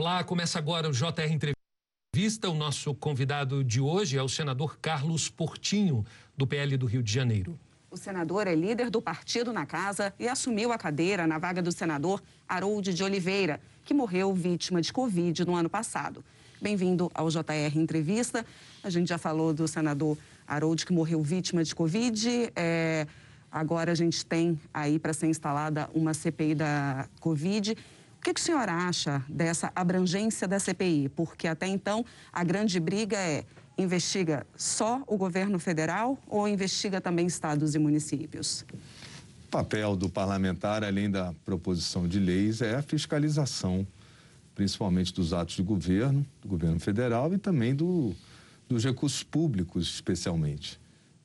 Olá, começa agora o JR Entrevista. O nosso convidado de hoje é o senador Carlos Portinho, do PL do Rio de Janeiro. O senador é líder do partido na casa e assumiu a cadeira na vaga do senador Harold de Oliveira, que morreu vítima de Covid no ano passado. Bem-vindo ao JR Entrevista. A gente já falou do senador Harold, que morreu vítima de Covid. É, agora a gente tem aí para ser instalada uma CPI da Covid. O que, que o senhor acha dessa abrangência da CPI? Porque até então a grande briga é investiga só o governo federal ou investiga também estados e municípios? O papel do parlamentar, além da proposição de leis, é a fiscalização, principalmente dos atos de governo, do governo federal e também do, dos recursos públicos, especialmente.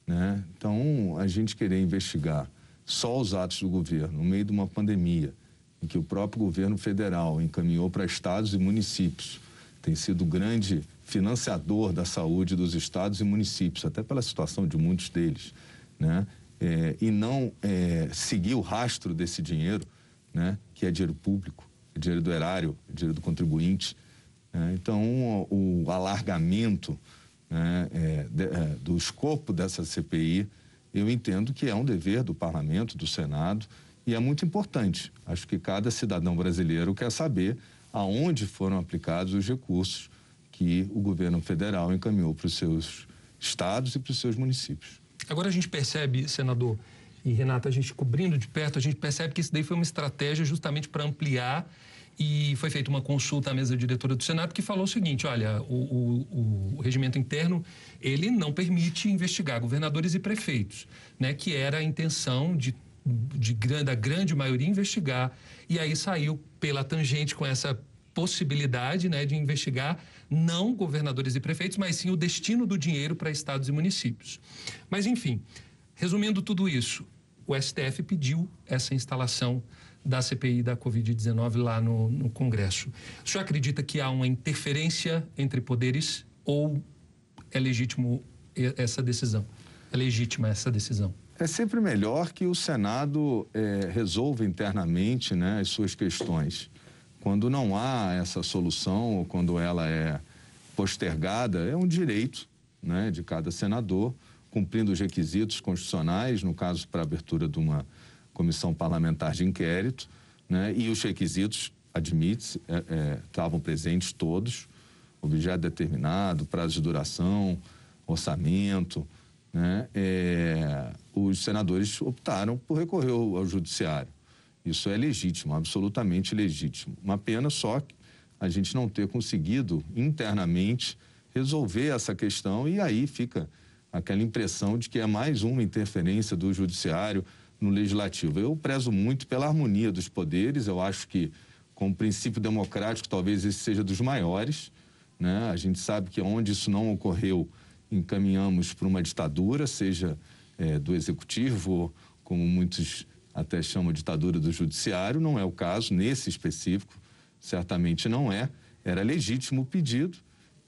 Né? Então, a gente querer investigar só os atos do governo no meio de uma pandemia em que o próprio governo federal encaminhou para estados e municípios, tem sido grande financiador da saúde dos estados e municípios, até pela situação de muitos deles, né? É, e não é, seguir o rastro desse dinheiro, né? Que é dinheiro público, é dinheiro do erário, é dinheiro do contribuinte. Né? Então, o, o alargamento né? é, de, é, do escopo dessa CPI, eu entendo que é um dever do Parlamento, do Senado, e é muito importante. Acho que cada cidadão brasileiro quer saber aonde foram aplicados os recursos que o governo federal encaminhou para os seus estados e para os seus municípios. Agora a gente percebe, senador e Renata, a gente cobrindo de perto, a gente percebe que isso daí foi uma estratégia justamente para ampliar e foi feita uma consulta à mesa diretora do Senado que falou o seguinte, olha, o, o, o, regimento interno, ele não permite investigar governadores e prefeitos, né, que era a intenção de de, da grande maioria investigar. E aí saiu pela tangente com essa possibilidade né, de investigar não governadores e prefeitos, mas sim o destino do dinheiro para estados e municípios. Mas, enfim, resumindo tudo isso, o STF pediu essa instalação da CPI da Covid-19 lá no, no Congresso. O senhor acredita que há uma interferência entre poderes ou é legítimo essa decisão? É legítima essa decisão? É sempre melhor que o Senado é, resolva internamente né, as suas questões. Quando não há essa solução ou quando ela é postergada, é um direito né, de cada senador, cumprindo os requisitos constitucionais, no caso, para abertura de uma comissão parlamentar de inquérito, né, e os requisitos, admite é, é, estavam presentes todos, objeto determinado, prazo de duração, orçamento, né, é, os senadores optaram por recorrer ao, ao, judiciário. Isso é legítimo, absolutamente legítimo. Uma pena só a gente não ter conseguido internamente resolver essa questão e aí fica aquela impressão de que é mais uma interferência do judiciário no legislativo. Eu prezo muito pela harmonia dos poderes, eu acho que como princípio democrático talvez esse seja dos maiores, né? A gente sabe que onde isso não ocorreu, encaminhamos para uma ditadura, seja é, do executivo, como muitos até chamam ditadura do judiciário, não é o caso, nesse específico, certamente não é. Era legítimo o pedido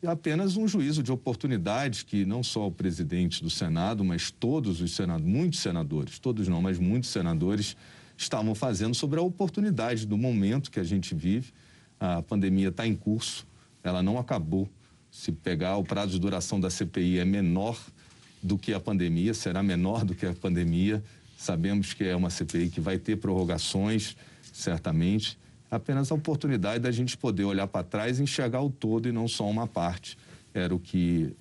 apenas um juízo de oportunidade que não só o presidente do Senado, mas todos os senadores, muitos senadores, todos não, mas muitos senadores estavam fazendo sobre a oportunidade do momento que a gente vive. A pandemia está em curso, ela não acabou se pegar o prazo de duração da CPI é menor do que a pandemia, será menor do que a pandemia. Sabemos que é uma CPI que vai ter prorrogações, certamente. Apenas a oportunidade da gente poder olhar para trás e enxergar o todo e não só uma parte. Era o que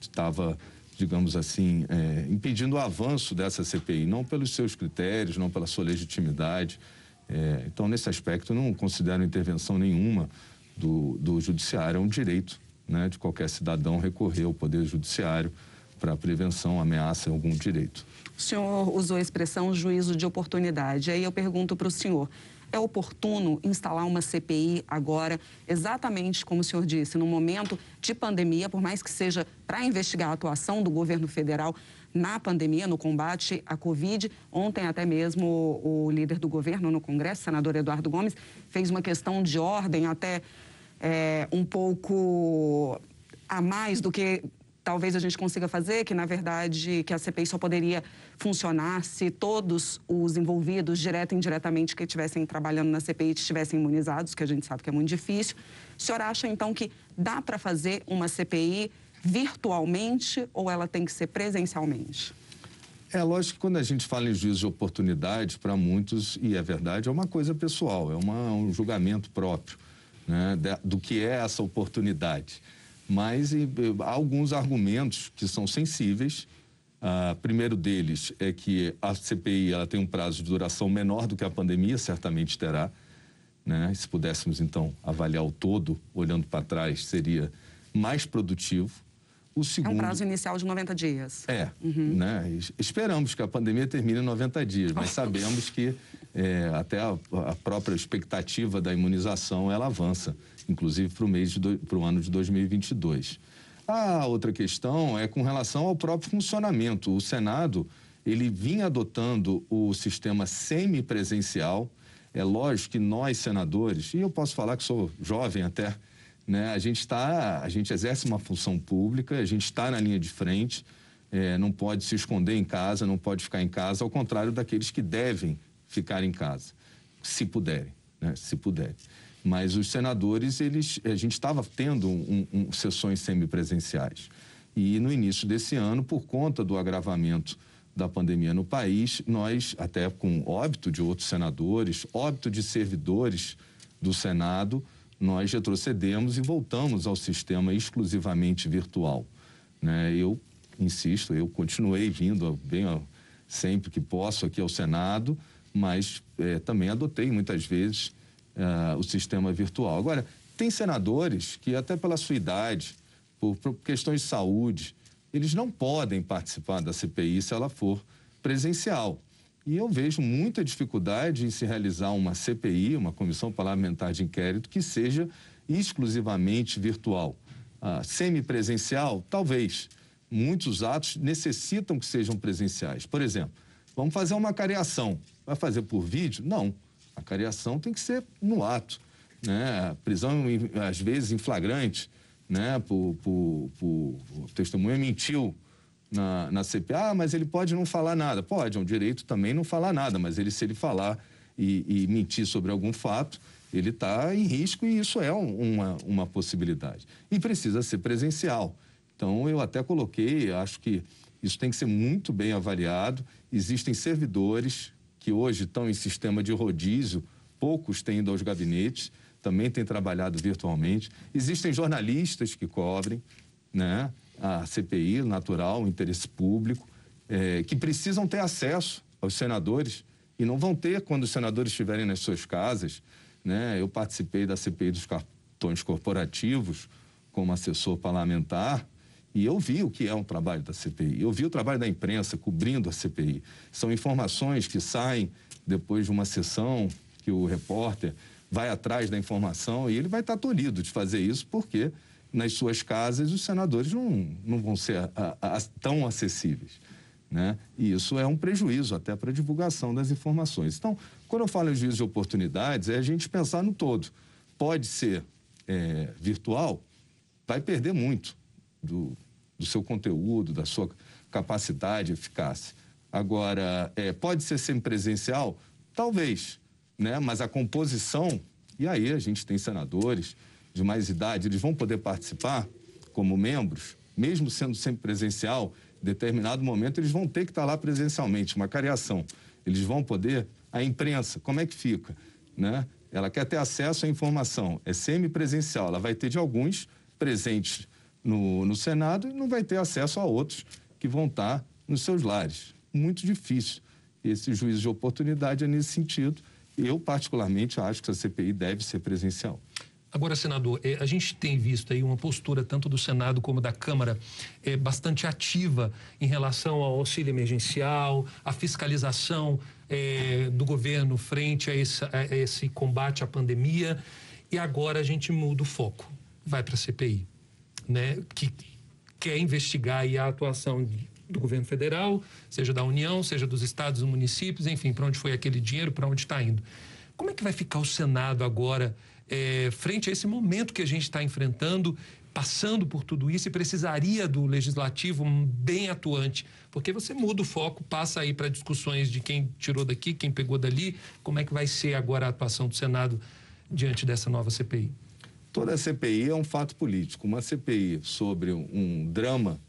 estava, é, digamos assim, é, impedindo o avanço dessa CPI, não pelos seus critérios, não pela sua legitimidade. É, então, nesse aspecto, não considero intervenção nenhuma do, do Judiciário, é um direito né, de qualquer cidadão recorrer ao Poder Judiciário para prevenção, ameaça a algum direito. O senhor usou a expressão juízo de oportunidade. Aí eu pergunto para o senhor: é oportuno instalar uma CPI agora, exatamente como o senhor disse, no momento de pandemia, por mais que seja para investigar a atuação do governo federal na pandemia, no combate à Covid. Ontem, até mesmo, o líder do governo no Congresso, senador Eduardo Gomes, fez uma questão de ordem até é, um pouco a mais do que talvez a gente consiga fazer, que na verdade que a CPI só poderia funcionar se todos os envolvidos, direto e indiretamente, que estivessem trabalhando na CPI estivessem imunizados, que a gente sabe que é muito difícil. O senhor acha então que dá para fazer uma CPI virtualmente ou ela tem que ser presencialmente? É lógico que quando a gente fala em juízo de oportunidade, para muitos, e é verdade, é uma coisa pessoal, é uma, um julgamento próprio né, do que é essa oportunidade. Mas e, há alguns argumentos que são sensíveis. Uh, primeiro deles é que a CPI ela tem um prazo de duração menor do que a pandemia, certamente terá. Né? Se pudéssemos, então, avaliar o todo, olhando para trás, seria mais produtivo. O segundo... É um prazo inicial de 90 dias. É, uhum. né? Esperamos que a pandemia termine em 90 dias, mas sabemos que é, até a, a, própria expectativa da imunização ela avança, inclusive para o mês para o ano de 2022. A outra questão é com relação ao próprio funcionamento. O Senado ele vinha adotando o sistema semipresencial. É lógico que nós senadores, e eu posso falar que sou jovem até, né? A gente está, a gente exerce uma função pública, a gente está na linha de frente, é, não pode se esconder em casa, não pode ficar em casa, ao contrário daqueles que devem ficar em casa, se puderem, né? Se puderem. Mas os senadores, eles, a gente estava tendo um, um, sessões semipresenciais. E no início desse ano, por conta do agravamento da pandemia no país, nós, até com óbito de outros senadores, óbito de servidores do Senado, nós retrocedemos e voltamos ao sistema exclusivamente virtual. Né? Eu insisto, eu continuei vindo bem sempre que posso aqui ao Senado, mas é, também adotei muitas vezes é, o sistema virtual. Agora, tem senadores que, até pela sua idade, por, por questões de saúde, eles não podem participar da CPI se ela for presencial. E eu vejo muita dificuldade em se realizar uma CPI, uma comissão parlamentar de inquérito, que seja exclusivamente virtual. Ah, semipresencial, talvez. Muitos atos necessitam que sejam presenciais. Por exemplo, vamos fazer uma cariação. Vai fazer por vídeo? Não. A cariação tem que ser no ato. Né? Prisão, às vezes, em flagrante, né? por, por, por, por testemunha mentiu na, na CPA, ah, mas ele pode não falar nada. Pode, é um direito também não falar nada, mas ele, se ele falar e, e mentir sobre algum fato, ele está em risco e isso é um, uma, uma possibilidade. E precisa ser presencial. Então, eu até coloquei, acho que isso tem que ser muito bem avaliado. Existem servidores que hoje estão em sistema de rodízio, poucos têm ido aos gabinetes, também têm trabalhado virtualmente. Existem jornalistas que cobrem, né? a CPI, natural, o interesse público, é, que precisam ter acesso aos senadores e não vão ter quando os senadores estiverem nas suas casas. Né? Eu participei da CPI dos cartões corporativos como assessor parlamentar e eu vi o que é um trabalho da CPI. Eu vi o trabalho da imprensa cobrindo a CPI. São informações que saem depois de uma sessão que o repórter vai atrás da informação e ele vai estar tolhido de fazer isso porque nas suas casas, os senadores não, não vão ser a, a, tão acessíveis. Né? E isso é um prejuízo até para a divulgação das informações. Então, quando eu falo em juízo de oportunidades, é a gente pensar no todo. Pode ser é, virtual, vai perder muito do, do seu conteúdo, da sua capacidade, eficácia. Agora, é, pode ser sempre presencial? Talvez, né? mas a composição, e aí a gente tem senadores, de mais idade, eles vão poder participar como membros, mesmo sendo sempre presencial, em determinado momento eles vão ter que estar lá presencialmente, uma cariação. Eles vão poder, a imprensa, como é que fica? Né? Ela quer ter acesso à informação, é semipresencial, ela vai ter de alguns presentes no, no Senado e não vai ter acesso a outros que vão estar nos seus lares. Muito difícil. Esse juízo de oportunidade é nesse sentido. Eu, particularmente, acho que a CPI deve ser presencial. Agora, senador, é, a gente tem visto aí uma postura tanto do Senado como da Câmara é, bastante ativa em relação ao auxílio emergencial, a fiscalização é, do governo frente a esse, a esse combate à pandemia. E agora a gente muda o foco, vai para a CPI, né? Que quer investigar a atuação do governo federal, seja da União, seja dos estados e municípios, enfim, para onde foi aquele dinheiro, para onde está indo. Como é que vai ficar o Senado agora? é, frente a esse momento que a gente está enfrentando, passando por tudo isso e precisaria do legislativo bem atuante, porque você muda o foco, passa aí para discussões de quem tirou daqui, quem pegou dali, como é que vai ser agora a atuação do Senado diante dessa nova CPI? Toda CPI é um fato político. Uma CPI sobre um drama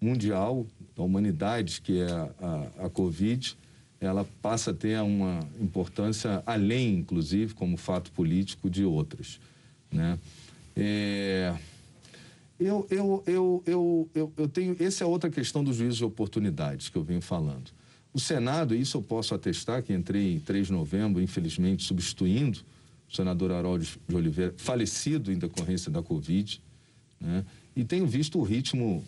mundial da humanidade, que é a, a, Covid, ela passa a ter uma importância além, inclusive, como fato político, de outras. Né? É, eu, eu, eu, eu, eu, eu tenho. Essa é outra questão do juízo de oportunidades que eu venho falando. O Senado, isso eu posso atestar, que entrei em 3 de novembro, infelizmente, substituindo o senador Harold de Oliveira, falecido em decorrência da Covid, né? e tenho visto o ritmo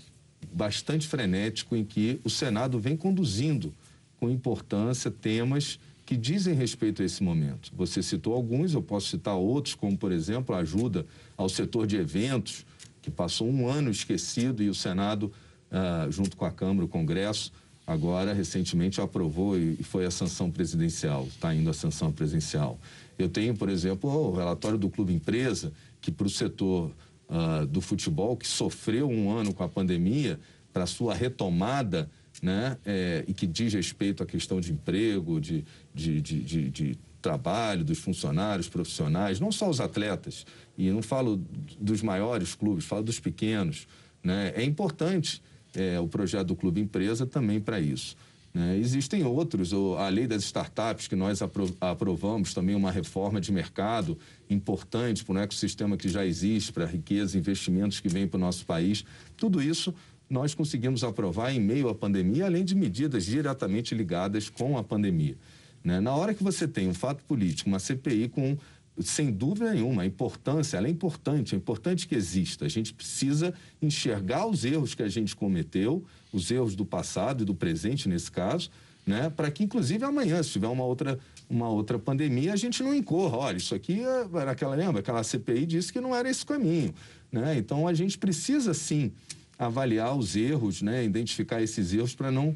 bastante frenético em que o Senado vem conduzindo com importância temas que dizem respeito a esse momento. Você citou alguns, eu posso citar outros, como, por exemplo, a ajuda ao setor de eventos, que passou um ano esquecido e o Senado, ah, junto com a Câmara, o Congresso, agora recentemente aprovou e foi a sanção presidencial, está indo a sanção presidencial. Eu tenho, por exemplo, o relatório do Clube Empresa, que para o setor uh, do futebol, que sofreu um ano com a pandemia, para sua retomada, né, é, e que diz respeito à questão de emprego, de, de, de, de, de trabalho dos funcionários profissionais, não só os atletas, e não falo dos maiores clubes, falo dos pequenos. Né? É importante é, o projeto do Clube Empresa também para isso. Né? Existem outros, a lei das startups, que nós aprovamos também uma reforma de mercado importante para um ecossistema que já existe, para riqueza, investimentos que vêm para o nosso país. Tudo isso nós conseguimos aprovar em meio à pandemia, além de medidas diretamente ligadas com a pandemia. Né? Na hora que você tem um fato político, uma CPI com sem dúvida nenhuma, a importância, ela é importante, é importante que exista. A gente precisa enxergar os erros que a gente cometeu, os erros do passado e do presente, nesse caso, né? para que, inclusive, amanhã, se tiver uma outra, uma outra pandemia, a gente não incorra. Olha, isso aqui era aquela, lembra? Aquela CPI disse que não era esse caminho. Né? Então, a gente precisa, sim, avaliar os erros, né? identificar esses erros para não,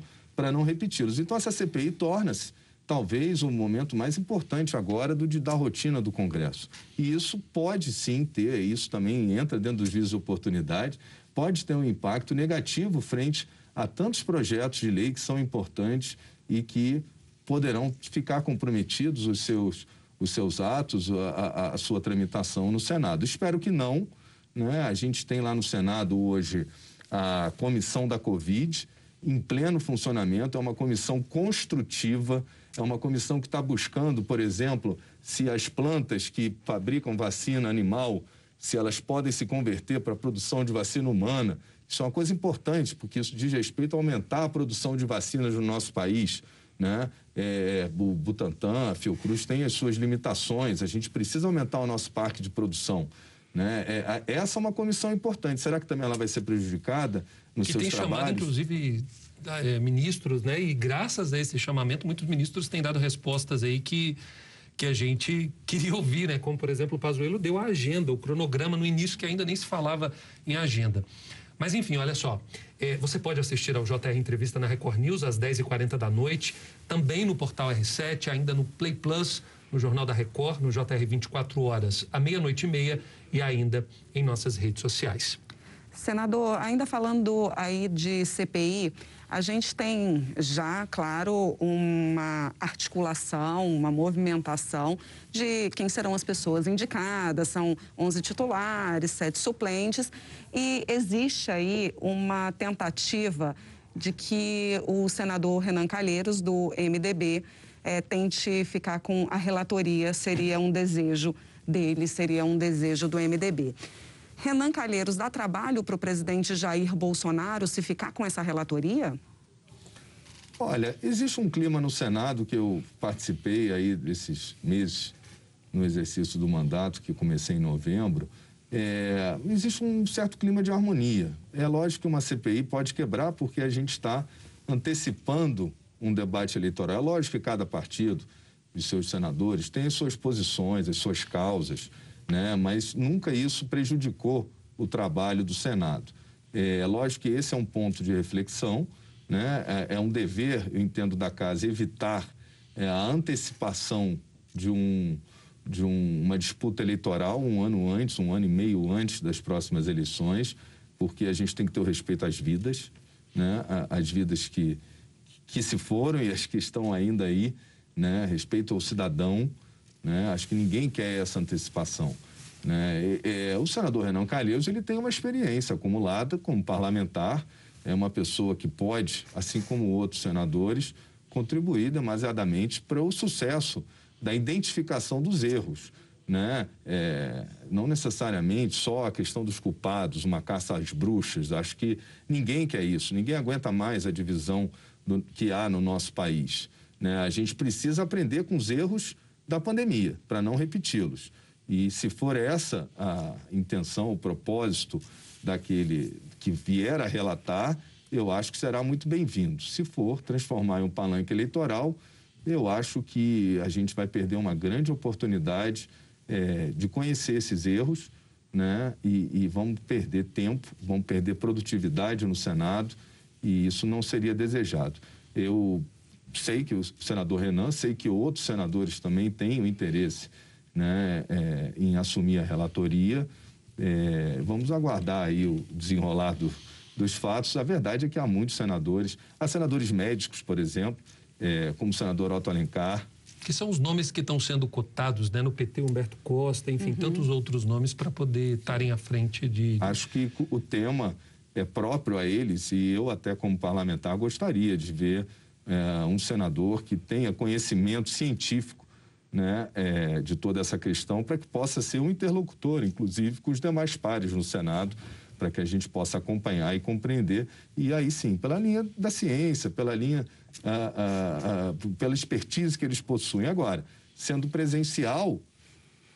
não repeti-los. Então, essa CPI torna-se talvez o momento mais importante agora do de, da rotina do Congresso. E isso pode sim ter, isso também entra dentro dos vistos de oportunidade, pode ter um impacto negativo frente a tantos projetos de lei que são importantes e que poderão ficar comprometidos os seus, os seus atos, a, a, a sua tramitação no Senado. Espero que não. Né? A gente tem lá no Senado hoje a comissão da Covid em pleno funcionamento, é uma comissão construtiva é uma comissão que está buscando, por exemplo, se as plantas que fabricam vacina animal, se elas podem se converter para a produção de vacina humana. Isso é uma coisa importante, porque isso diz respeito a aumentar a produção de vacinas no nosso país. Né? É, o Butantan, a Fiocruz tem as suas limitações, a gente precisa aumentar o nosso parque de produção. Né? É, essa é uma comissão importante. Será que também ela vai ser prejudicada nos que seus tem trabalhos? chamado, inclusive, é, ministros, né? E graças a esse chamamento, muitos ministros têm dado respostas aí que que a gente queria ouvir, né? Como, por exemplo, o Pazuello deu a agenda, o cronograma no início que ainda nem se falava em agenda. Mas, enfim, olha só. É, você pode assistir ao JR Entrevista na Record News às 10h40 da noite, também no portal R7, ainda no Play Plus, no Jornal da Record, no JR 24 horas, à meia-noite e meia e ainda em nossas redes sociais. Senador, ainda falando aí de CPI, a gente tem já, claro, uma articulação, uma movimentação de quem serão as pessoas indicadas. São 11 titulares, 7 suplentes. E existe aí uma tentativa de que o senador Renan Calheiros, do MDB, é, tente ficar com a relatoria. Seria um desejo dele, seria um desejo do MDB. Renan Calheiros, dá trabalho para o presidente Jair Bolsonaro se ficar com essa relatoria? Olha, existe um clima no Senado que eu participei aí desses meses no exercício do mandato, que comecei em novembro. É, existe um certo clima de harmonia. É lógico que uma CPI pode quebrar porque a gente está antecipando um debate eleitoral. É lógico que cada partido e seus senadores tem as suas posições, as suas causas né? mas nunca isso prejudicou o trabalho do Senado. É lógico que esse é um ponto de reflexão, né? é, é um dever, eu entendo, da casa evitar é, a antecipação de um, de um, uma disputa eleitoral um ano antes, um ano e meio antes das próximas eleições, porque a gente tem que ter o respeito às vidas, né? As vidas que, que se foram e as que estão ainda aí, né? Respeito ao cidadão, né? Acho que ninguém quer essa antecipação. Né? E, e, o senador Renan Calheiros ele tem uma experiência acumulada como parlamentar, é uma pessoa que pode, assim como outros senadores, contribuir demasiadamente para o sucesso da identificação dos erros. Né? É, não necessariamente só a questão dos culpados, uma caça às bruxas. Acho que ninguém quer isso, ninguém aguenta mais a divisão do, que há no nosso país. Né? A gente precisa aprender com os erros da pandemia, para não repeti-los. E se for essa a intenção, o propósito daquele que vier a relatar, eu acho que será muito bem-vindo. Se for transformar em um palanque eleitoral, eu acho que a gente vai perder uma grande oportunidade é, de conhecer esses erros, né? E, e vamos perder tempo, vamos perder produtividade no Senado, e isso não seria desejado. Eu sei que o senador Renan, sei que outros senadores também têm o interesse né, é, em assumir a relatoria. É, vamos aguardar aí o desenrolar do, dos fatos. A verdade é que há muitos senadores, há senadores médicos, por exemplo, é, como o senador Otto Alencar. Que são os nomes que estão sendo cotados né, no PT, Humberto Costa, enfim, uhum. tantos outros nomes para poder estarem à frente de. Acho que o tema é próprio a eles e eu, até como parlamentar, gostaria de ver é, um senador que tenha conhecimento científico né, é, de toda essa questão para que possa ser um interlocutor, inclusive com os demais pares no Senado, para que a gente possa acompanhar e compreender. E aí sim, pela linha da ciência, pela linha, a, a, a, pela expertise que eles possuem. Agora, sendo presencial,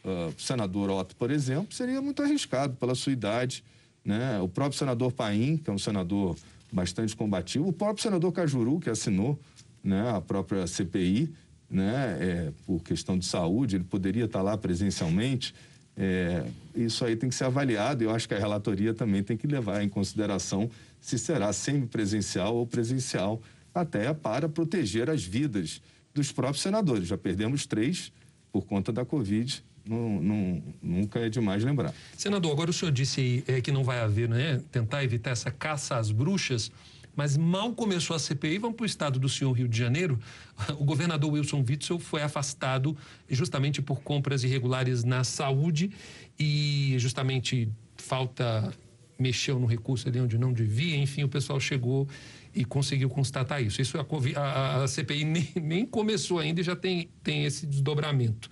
o senador Otto, por exemplo, seria muito arriscado pela sua idade. Né? O próprio senador Paim, que é um senador bastante combativo, o próprio senador Cajuru, que assinou né, a própria CPI, né, é, por questão de saúde, ele poderia estar lá presencialmente. É, isso aí tem que ser avaliado eu acho que a relatoria também tem que levar em consideração se será semipresencial ou presencial, até para proteger as vidas dos próprios senadores. Já perdemos três por conta da Covid. Não, não, nunca é demais lembrar. Senador, agora o senhor disse é, que não vai haver, né? Tentar evitar essa caça às bruxas. Mas mal começou a CPI, vamos para o estado do senhor Rio de Janeiro. O governador Wilson Witzel foi afastado justamente por compras irregulares na saúde e justamente falta mexeu no recurso ali onde não devia, enfim, o pessoal chegou e conseguiu constatar isso. Isso a, a, a CPI nem, nem, começou ainda e já tem, tem esse desdobramento.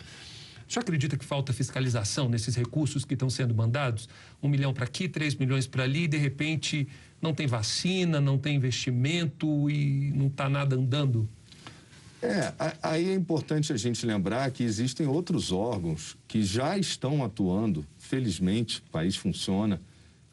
O senhor acredita que falta fiscalização nesses recursos que estão sendo mandados? Um milhão para aqui, três milhões para ali, e de repente não tem vacina, não tem investimento e não está nada andando? É, aí é importante a gente lembrar que existem outros órgãos que já estão atuando, felizmente, o país funciona,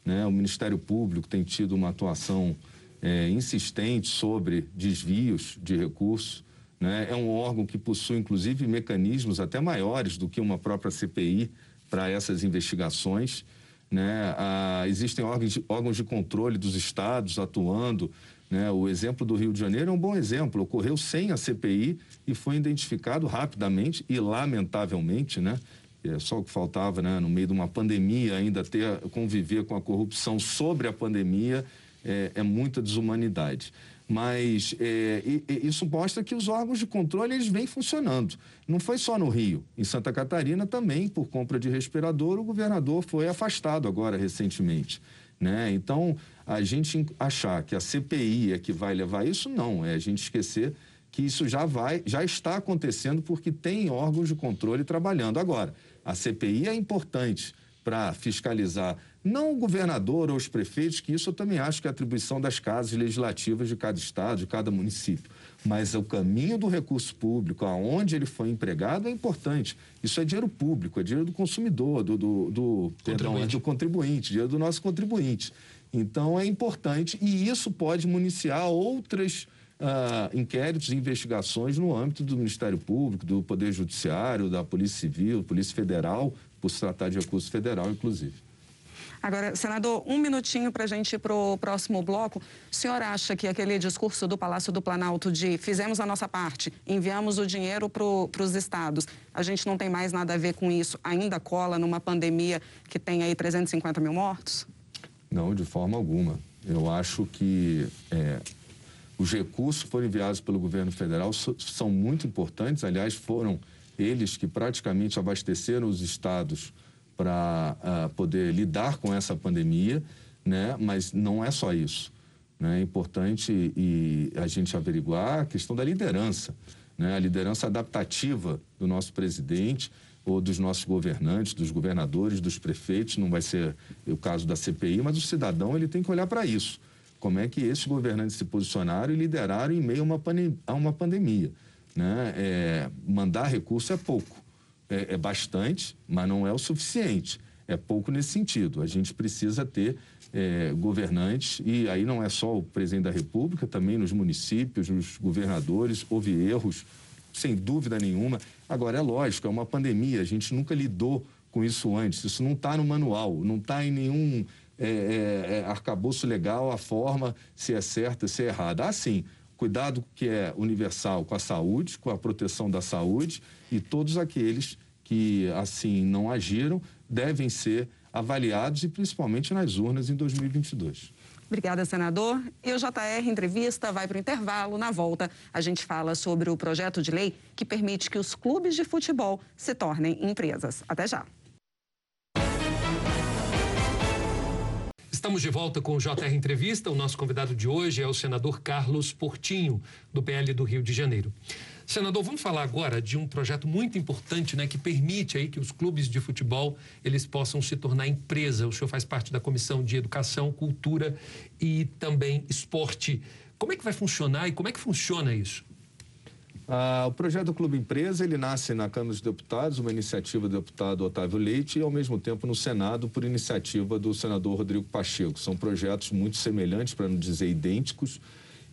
né? o Ministério Público tem tido uma atuação é, insistente sobre desvios de recursos, né? é um órgão que possui, inclusive, mecanismos até maiores do que uma própria CPI para essas investigações. Né? Ah, existem órgãos de, órgãos de controle dos estados atuando. Né? O exemplo do Rio de Janeiro é um bom exemplo. Ocorreu sem a CPI e foi identificado rapidamente e lamentavelmente, né? É só o que faltava, né? No meio de uma pandemia, ainda ter conviver com a corrupção sobre a pandemia é, é muita desumanidade. Mas é, isso mostra que os órgãos de controle eles vêm funcionando. Não foi só no Rio. Em Santa Catarina também, por compra de respirador, o governador foi afastado agora recentemente. Né? Então, a gente achar que a CPI é que vai levar isso, não. É a gente esquecer que isso já vai, já está acontecendo porque tem órgãos de controle trabalhando. Agora, a CPI é importante para fiscalizar não o governador ou os prefeitos, que isso eu também acho que é atribuição das casas legislativas de cada estado, de cada município. Mas o caminho do recurso público, aonde ele foi empregado, é importante. Isso é dinheiro público, é dinheiro do consumidor, do, do, do, perdão, é do contribuinte, dinheiro do nosso contribuinte. Então é importante e isso pode municiar outras uh, inquéritos e investigações no âmbito do Ministério Público, do Poder Judiciário, da Polícia Civil, Polícia Federal, por se tratar de recurso federal, inclusive. Agora, senador, um minutinho para a gente ir para o próximo bloco. O senhor acha que aquele discurso do Palácio do Planalto de fizemos a nossa parte, enviamos o dinheiro para os estados, a gente não tem mais nada a ver com isso, ainda cola numa pandemia que tem aí 350 mil mortos? Não, de forma alguma. Eu acho que é, os recursos que foram enviados pelo governo federal são muito importantes, aliás, foram eles que praticamente abasteceram os estados para uh, ah, poder lidar com essa pandemia, né? mas não é só isso. Né? É importante e a gente averiguar a questão da liderança, né? a liderança adaptativa do nosso presidente ou dos nossos governantes, dos governadores, dos prefeitos, não vai ser o caso da CPI, mas o cidadão ele tem que olhar para isso. Como é que esses governantes se posicionaram e lideraram em meio a uma, pandemia. Né? É, mandar recurso é pouco é, é bastante, mas não é o suficiente. É pouco nesse sentido. A gente precisa ter é, governantes, e aí não é só o presidente da República, também nos municípios, nos governadores, houve erros, sem dúvida nenhuma. Agora, é lógico, é uma pandemia, a gente nunca lidou com isso antes, isso não está no manual, não está em nenhum é, é, é, arcabouço legal a forma se é certa, se é errada. Ah, sim, cuidado que é universal com a saúde, com a proteção da saúde e todos aqueles que assim não agiram devem ser avaliados e principalmente nas urnas em 2022. Obrigada, senador. E o JR Entrevista vai para o intervalo. Na volta, a gente fala sobre o projeto de lei que permite que os clubes de futebol se tornem empresas. Até já. Estamos de volta com o JR Entrevista. O nosso convidado de hoje é o senador Carlos Portinho, do PL do Rio de Janeiro. Senador, vamos falar agora de um projeto muito importante, né, que permite aí que os clubes de futebol eles possam se tornar empresa. O senhor faz parte da Comissão de Educação, Cultura e também Esporte. Como é que vai funcionar e como é que funciona isso? Ah, o projeto do Clube Empresa ele nasce na Câmara dos Deputados, uma iniciativa do deputado Otávio Leite, e ao mesmo tempo no Senado, por iniciativa do senador Rodrigo Pacheco. São projetos muito semelhantes, para não dizer idênticos,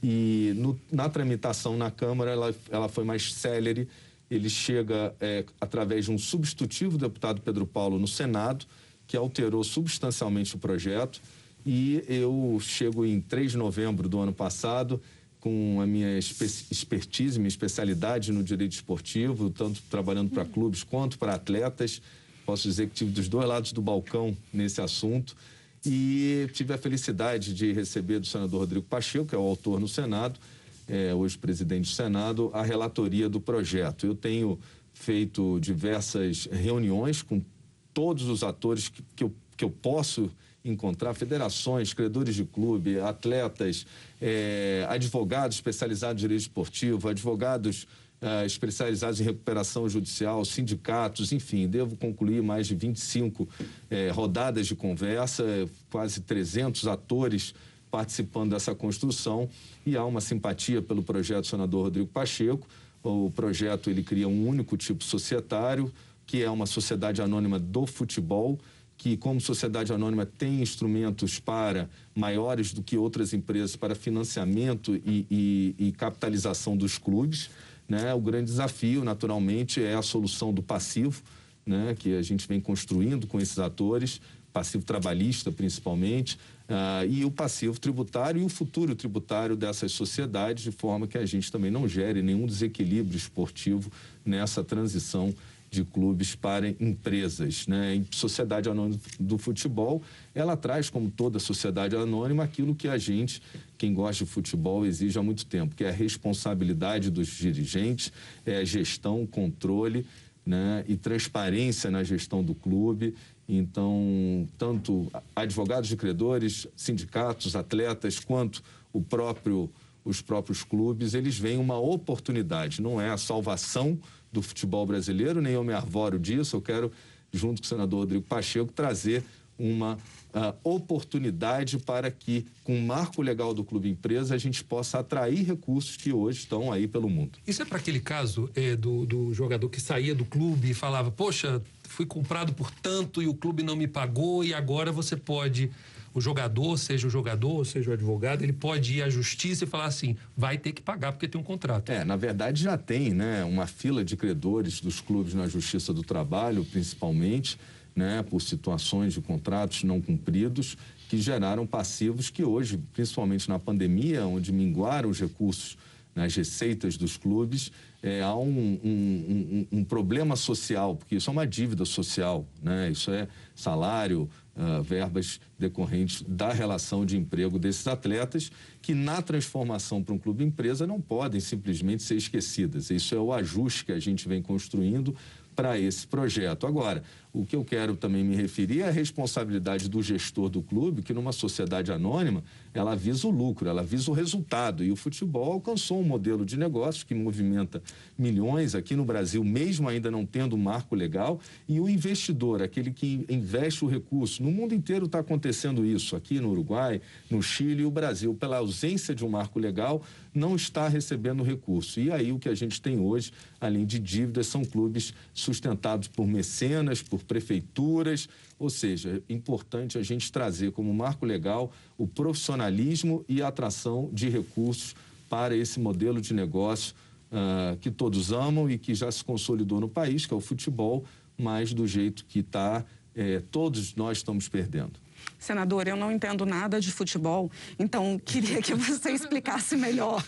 e no, na tramitação na Câmara ela, ela foi mais célere. Ele chega é, através de um substitutivo do deputado Pedro Paulo no Senado, que alterou substancialmente o projeto, e eu chego em 3 de novembro do ano passado com a minha expertise, minha especialidade no direito esportivo, tanto trabalhando para clubes quanto para atletas. Posso dizer que tive dos dois lados do balcão nesse assunto. E tive a felicidade de receber do senador Rodrigo Pacheco, que é o autor no Senado, é, hoje presidente do Senado, a relatoria do projeto. Eu tenho feito diversas reuniões com todos os atores que, que, eu, que eu posso encontrar federações, credores de clube, atletas, é, advogados especializados em direito esportivo, advogados é, especializados em recuperação judicial, sindicatos, enfim, devo concluir mais de 25 é, rodadas de conversa, quase 300 atores participando dessa construção e há uma simpatia pelo projeto do senador Rodrigo Pacheco. O projeto ele cria um único tipo societário, que é uma sociedade anônima do futebol, que, como sociedade anônima, tem instrumentos para maiores do que outras empresas para financiamento e, e, e capitalização dos clubes. Né? O grande desafio, naturalmente, é a solução do passivo, né? que a gente vem construindo com esses atores, passivo trabalhista principalmente, uh, e o passivo tributário e o futuro tributário dessas sociedades, de forma que a gente também não gere nenhum desequilíbrio esportivo nessa transição de clubes para empresas. Né? Em Sociedade Anônima do Futebol, ela traz, como toda sociedade anônima, aquilo que a gente, quem gosta de futebol, exige há muito tempo, que é a responsabilidade dos dirigentes, é a gestão, controle né? e transparência na gestão do clube. Então, tanto advogados de credores, sindicatos, atletas, quanto o próprio, os próprios clubes, eles veem uma oportunidade, não é a salvação do futebol brasileiro, nem eu me arvoro disso. Eu quero, junto com o senador Rodrigo Pacheco, trazer uma uh, oportunidade para que, com o marco legal do Clube Empresa, a gente possa atrair recursos que hoje estão aí pelo mundo. Isso é para aquele caso é, do, do jogador que saía do clube e falava: Poxa, fui comprado por tanto e o clube não me pagou, e agora você pode o jogador, seja o jogador, seja o advogado, ele pode ir à justiça e falar assim, vai ter que pagar porque tem um contrato. É, na verdade já tem, né, uma fila de credores dos clubes na Justiça do Trabalho, principalmente, né, por situações de contratos não cumpridos que geraram passivos que hoje, principalmente na pandemia, onde minguaram os recursos nas receitas dos clubes, é, há um, um, um, um, problema social, porque isso é uma dívida social, né? isso é salário, uh, verbas decorrentes da relação de emprego desses atletas, que na transformação para um clube empresa não podem simplesmente ser esquecidas. Isso é o ajuste que a gente vem construindo para esse projeto. Agora, o que eu quero também me referir é a responsabilidade do gestor do clube, que numa sociedade anônima, ela visa o lucro, ela visa o resultado. E o futebol alcançou um modelo de negócio que movimenta milhões aqui no Brasil, mesmo ainda não tendo um marco legal. E o investidor, aquele que investe o recurso, no mundo inteiro está acontecendo isso, aqui no Uruguai, no Chile e o Brasil, pela ausência de um marco legal, não está recebendo recurso. E aí o que a gente tem hoje, além de dívidas, são clubes sustentados por mecenas, por prefeituras, ou seja, é importante a gente trazer como marco legal o profissionalismo e a atração de recursos para esse modelo de negócio uh, que todos amam e que já se consolidou no país, que é o futebol, mas do jeito que está, eh, todos nós estamos perdendo. Senador, eu não entendo nada de futebol, então queria que você explicasse melhor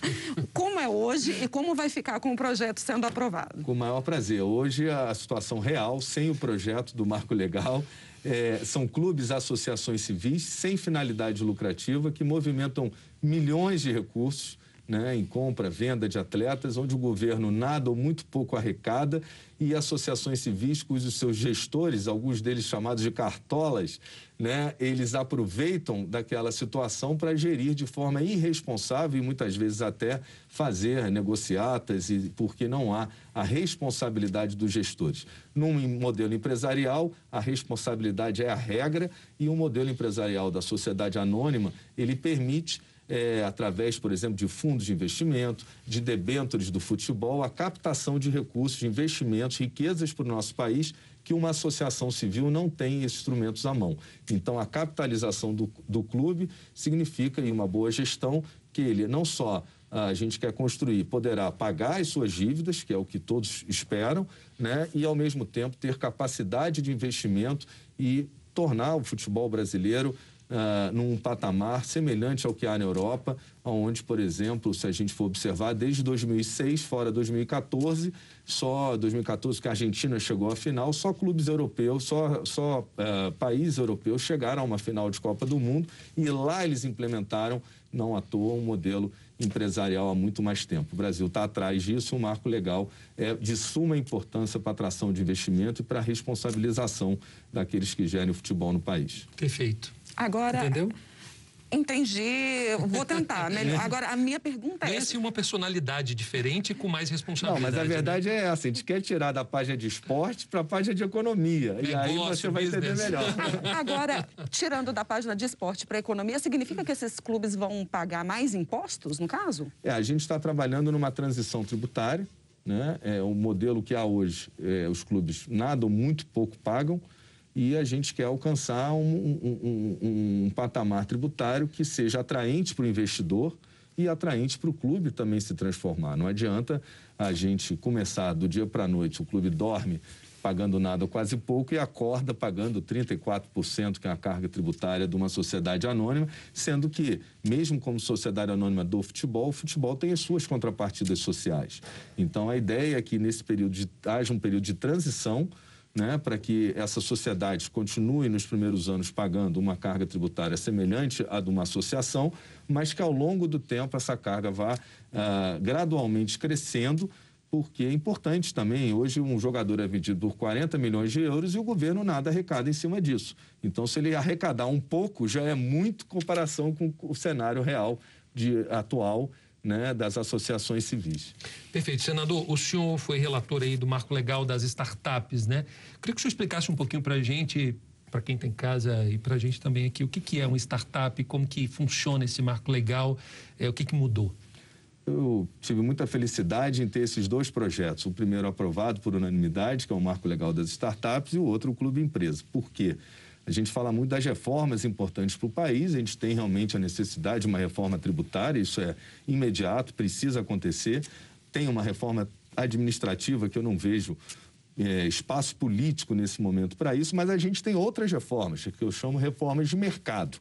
como é hoje e como vai ficar com o projeto sendo aprovado. Com o maior prazer. Hoje a situação real, sem o projeto do marco legal, é, são clubes, associações civis sem finalidade lucrativa que movimentam milhões de recursos né, em compra, venda de atletas, onde o governo nada ou muito pouco arrecada e associações civis cujos seus gestores, alguns deles chamados de cartolas, né, eles aproveitam daquela situação para gerir de forma irresponsável e muitas vezes até fazer negociatas e porque não há a responsabilidade dos gestores. Num modelo empresarial, a responsabilidade é a regra e o modelo empresarial da sociedade anônima, ele permite é, através, por exemplo, de fundos de investimento, de debêntures do futebol, a captação de recursos, de investimentos, riquezas para o nosso país que uma associação civil não tem instrumentos à mão. Então, a capitalização do, do clube significa, em uma boa gestão, que ele não só a gente quer construir, poderá pagar as suas dívidas, que é o que todos esperam, né? e, ao mesmo tempo, ter capacidade de investimento e tornar o futebol brasileiro uh, num patamar semelhante ao que há na Europa, onde, por exemplo, se a gente for observar, desde 2006, fora 2014, só 2014 que a Argentina chegou à final, só clubes europeus, só, só uh, países europeus chegaram a uma final de Copa do Mundo e lá eles implementaram, não à toa, um modelo empresarial há muito mais tempo. O Brasil está atrás disso, um marco legal é de suma importância para a atração de investimento e para a responsabilização daqueles que gerem o futebol no país. Perfeito. Agora. Entendeu? Entendi, vou tentar. Melhor. Agora, a minha pergunta é. Ganha-se uma personalidade diferente com mais responsabilidade. Não, mas a né? verdade né? é essa: a gente quer tirar da página de esporte para a página de economia. Negócio, e aí você vai business. entender melhor. Agora, tirando da página de esporte para economia, significa que esses clubes vão pagar mais impostos, no caso? É, a gente está trabalhando numa transição tributária. Né? É, o modelo que há hoje, é, os clubes nada ou muito pouco pagam e a gente quer alcançar um, um, um, um patamar tributário que seja atraente para o investidor e atraente para o clube também se transformar. Não adianta a gente começar do dia para a noite, o clube dorme pagando nada quase pouco e acorda pagando 34%, que é a carga tributária de uma sociedade anônima, sendo que, mesmo como sociedade anônima do futebol, o futebol tem as suas contrapartidas sociais. Então, a ideia é que nesse período de, haja um período de transição né, para que essa sociedade continue nos primeiros anos pagando uma carga tributária semelhante à de uma associação, mas que ao longo do tempo essa carga vá uh, gradualmente crescendo, porque é importante também. Hoje, um jogador é vendido por 40 milhões de euros e o governo nada arrecada em cima disso. Então, se ele arrecadar um pouco, já é muito comparação com o cenário real de, atual né, das associações civis. Perfeito. Senador, o senhor foi relator aí do marco legal das startups, né? Queria que o senhor explicasse um pouquinho para a gente, para quem está em casa e para a gente também aqui, o que, que é uma startup, como que funciona esse marco legal, é, o que, que mudou? Eu tive muita felicidade em ter esses dois projetos. O primeiro aprovado por unanimidade, que é o Marco Legal das Startups, e o outro, o Clube Empresa. Por quê? A gente fala muito das reformas importantes para o país, a gente tem realmente a necessidade de uma reforma tributária, isso é imediato, precisa acontecer. Tem uma reforma administrativa que eu não vejo é, espaço político nesse momento para isso, mas a gente tem outras reformas, que eu chamo reformas de mercado.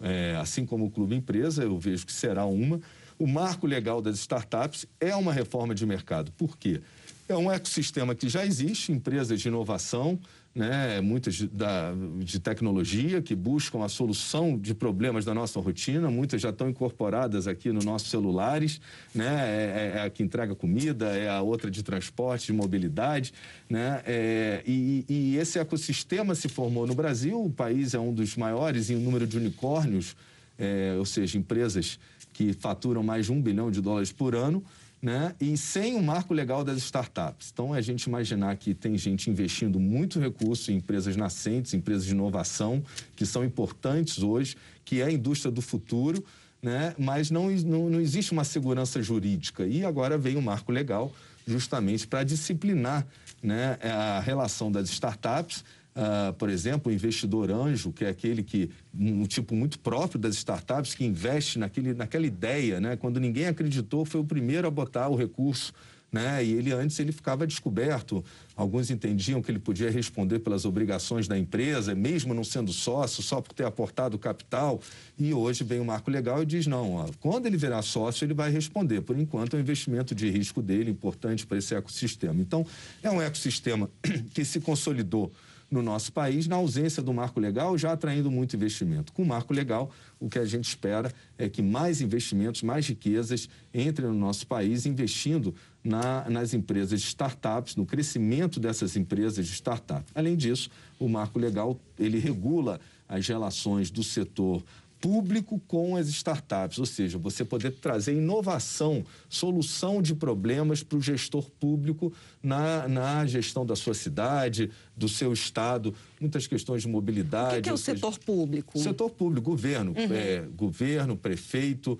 É, assim como o Clube Empresa, eu vejo que será uma. O marco legal das startups é uma reforma de mercado. Por quê? É um ecossistema que já existe, empresas de inovação, né, muitas de, da, de tecnologia que buscam a solução de problemas da nossa rotina, muitas já estão incorporadas aqui nos nossos celulares, né, é, é, é a que entrega comida, é a outra de transporte, de mobilidade, né, é, e, e esse ecossistema se formou no Brasil, o país é um dos maiores em número de unicórnios, é, ou seja, empresas que faturam mais de um bilhão de dólares por ano, né? e sem o marco legal das startups. Então, é a gente imaginar que tem gente investindo muito recurso em empresas nascentes, empresas de inovação, que são importantes hoje, que é a indústria do futuro, né? mas não, não, não existe uma segurança jurídica. E agora vem o marco legal justamente para disciplinar né, a relação das startups Uh, por exemplo, o investidor anjo, que é aquele que, um tipo muito próprio das startups, que investe naquele, naquela ideia, né? Quando ninguém acreditou, foi o primeiro a botar o recurso, né? E ele antes ele ficava descoberto. Alguns entendiam que ele podia responder pelas obrigações da empresa, mesmo não sendo sócio, só por ter aportado capital. E hoje vem o marco legal e diz não, ó, quando ele virar sócio ele vai responder. Por enquanto, é um investimento de risco dele importante para esse ecossistema. Então, é um ecossistema que se consolidou no nosso país, na ausência do marco legal, já atraindo muito investimento. Com o marco legal, o que a gente espera é que mais investimentos, mais riquezas entrem no nosso país, investindo na, nas empresas de startups, no crescimento dessas empresas de startup. Além disso, o marco legal ele regula as relações do setor público com as startups, ou seja, você poder trazer inovação, solução de problemas para o gestor público na, na gestão da sua cidade, do seu estado, muitas questões de mobilidade. O que, que é o setor seja, público? Setor público, governo, uhum. é, governo, prefeito,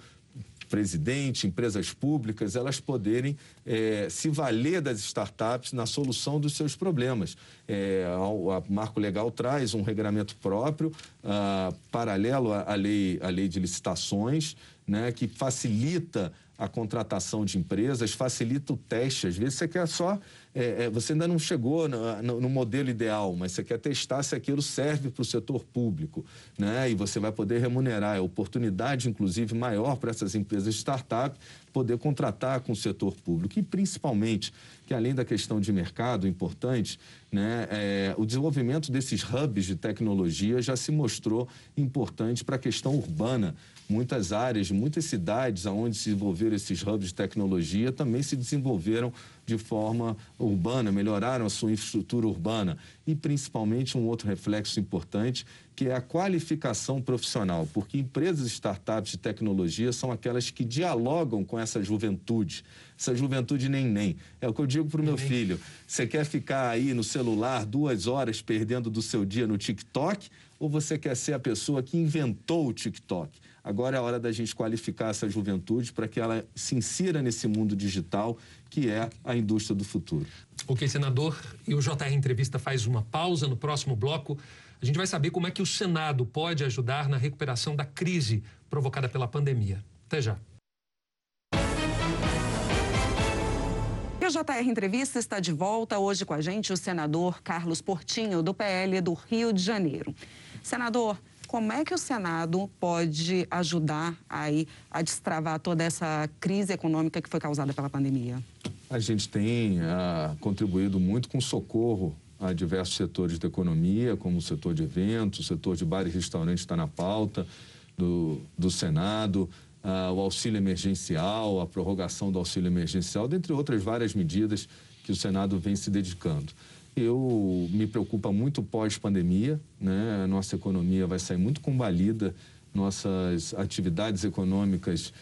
presidente, empresas públicas, elas poderem é, se valer das startups na solução dos seus problemas. É, a, Marco Legal traz um regulamento próprio, ah, paralelo à lei, à lei de licitações, né, que facilita a contratação de empresas, facilita o teste. Às vezes você quer só. É, é, você ainda não chegou no, no, no, modelo ideal, mas você quer testar se aquilo serve para o setor público. Né? E você vai poder remunerar. É oportunidade, inclusive, maior para essas empresas de startup poder contratar com o setor público. E principalmente, que além da questão de mercado importante, né, é, o desenvolvimento desses hubs de tecnologia já se mostrou importante para a questão urbana muitas áreas, muitas cidades onde se desenvolveram esses hubs de tecnologia também se desenvolveram de forma urbana, melhoraram a sua infraestrutura urbana. E principalmente um outro reflexo importante, que é a qualificação profissional, porque empresas startups de tecnologia são aquelas que dialogam com essa juventude, essa juventude nem nem. É o que eu digo para o meu filho. Você quer ficar aí no celular duas horas perdendo do seu dia no TikTok? Ou você quer ser a pessoa que inventou o TikTok? Agora é a hora da gente qualificar essa juventude para que ela se insira nesse mundo digital que é a indústria do futuro. Ok, senador. E o JR Entrevista faz uma pausa. No próximo bloco, a gente vai saber como é que o Senado pode ajudar na recuperação da crise provocada pela pandemia. Até já. E o JR Entrevista está de volta hoje com a gente o senador Carlos Portinho, do PL do Rio de Janeiro. Senador, como é que o Senado pode ajudar aí a destravar toda essa crise econômica que foi causada pela pandemia? A gente tem ah, contribuído muito com socorro a diversos setores da economia, como o setor de eventos, o setor de bares e restaurantes está na pauta do, do Senado, ah, o auxílio emergencial, a prorrogação do auxílio emergencial, dentre outras várias medidas que o Senado vem se dedicando. Eu me preocupa muito pós-pandemia, né? A nossa economia vai sair muito combalida, nossas atividades econômicas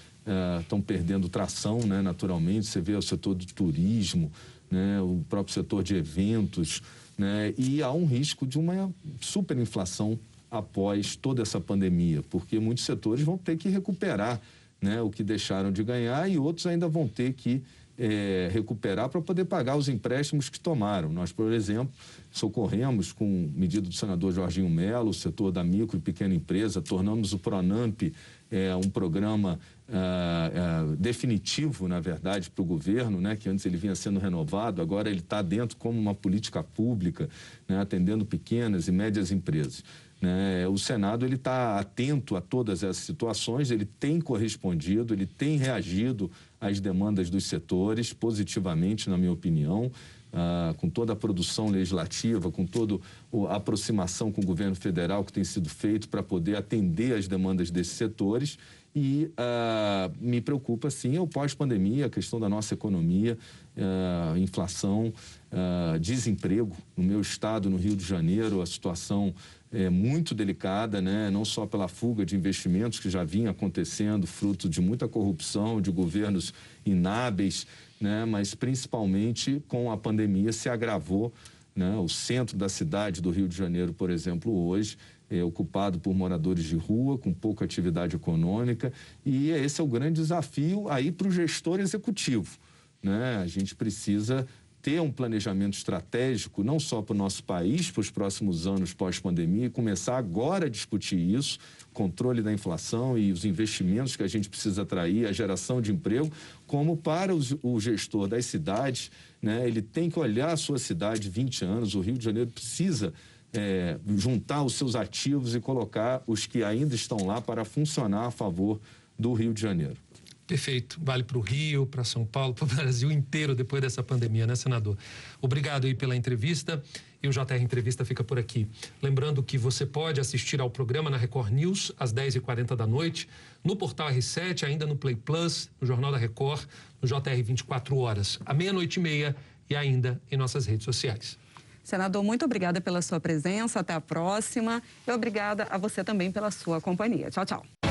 estão uh, perdendo tração, né? Naturalmente, você vê o setor do turismo, né? O próprio setor de eventos, né? E há um risco de uma superinflação após toda essa pandemia, porque muitos setores vão ter que recuperar, né? O que deixaram de ganhar e outros ainda vão ter que é, recuperar para poder pagar os empréstimos que tomaram. Nós, por exemplo, socorremos com medida do senador Jorginho Melo, o setor da micro e pequena empresa, tornamos o Pronamp é, um programa uh, uh, definitivo, na verdade, para o governo, né, que antes ele vinha sendo renovado, agora ele está dentro como uma política pública, né, atendendo pequenas e médias empresas. Né? O Senado ele está atento a todas essas situações, ele tem correspondido, ele tem reagido às demandas dos setores positivamente, na minha opinião. Uh, com toda a produção legislativa, com toda a aproximação com o governo federal que tem sido feito para poder atender às demandas desses setores. E uh, me preocupa, sim, é o pós-pandemia, a questão da nossa economia, uh, inflação, desemprego. No meu estado, no Rio de Janeiro, a situação é muito delicada, né? não só pela fuga de investimentos que já vinha acontecendo, fruto de muita corrupção, de governos inábeis né? mas principalmente com a pandemia se agravou. Né? O centro da cidade do Rio de Janeiro, por exemplo, hoje é ocupado por moradores de rua, com pouca atividade econômica, e esse é o grande desafio aí para o gestor executivo. Né? A gente precisa ter um planejamento estratégico, não só para o nosso país, para os próximos anos pós-pandemia, e começar agora a discutir isso, controle da inflação e os investimentos que a gente precisa atrair, a geração de emprego, como para os, o gestor das cidades, né, ele tem que olhar a sua cidade 20 anos, o Rio de Janeiro precisa é, juntar os seus ativos e colocar os que ainda estão lá para funcionar a favor do Rio de Janeiro. Perfeito. Vale para o Rio, para São Paulo, para o Brasil inteiro depois dessa pandemia, né, senador? Obrigado aí pela entrevista. E o JR Entrevista fica por aqui. Lembrando que você pode assistir ao programa na Record News às 10h40 da noite, no portal R7, ainda no Play Plus, no Jornal da Record, no JR 24 horas, à meia-noite e meia e ainda em nossas redes sociais. Senador, muito obrigada pela sua presença. Até a próxima. E obrigada a você também pela sua companhia. Tchau, tchau.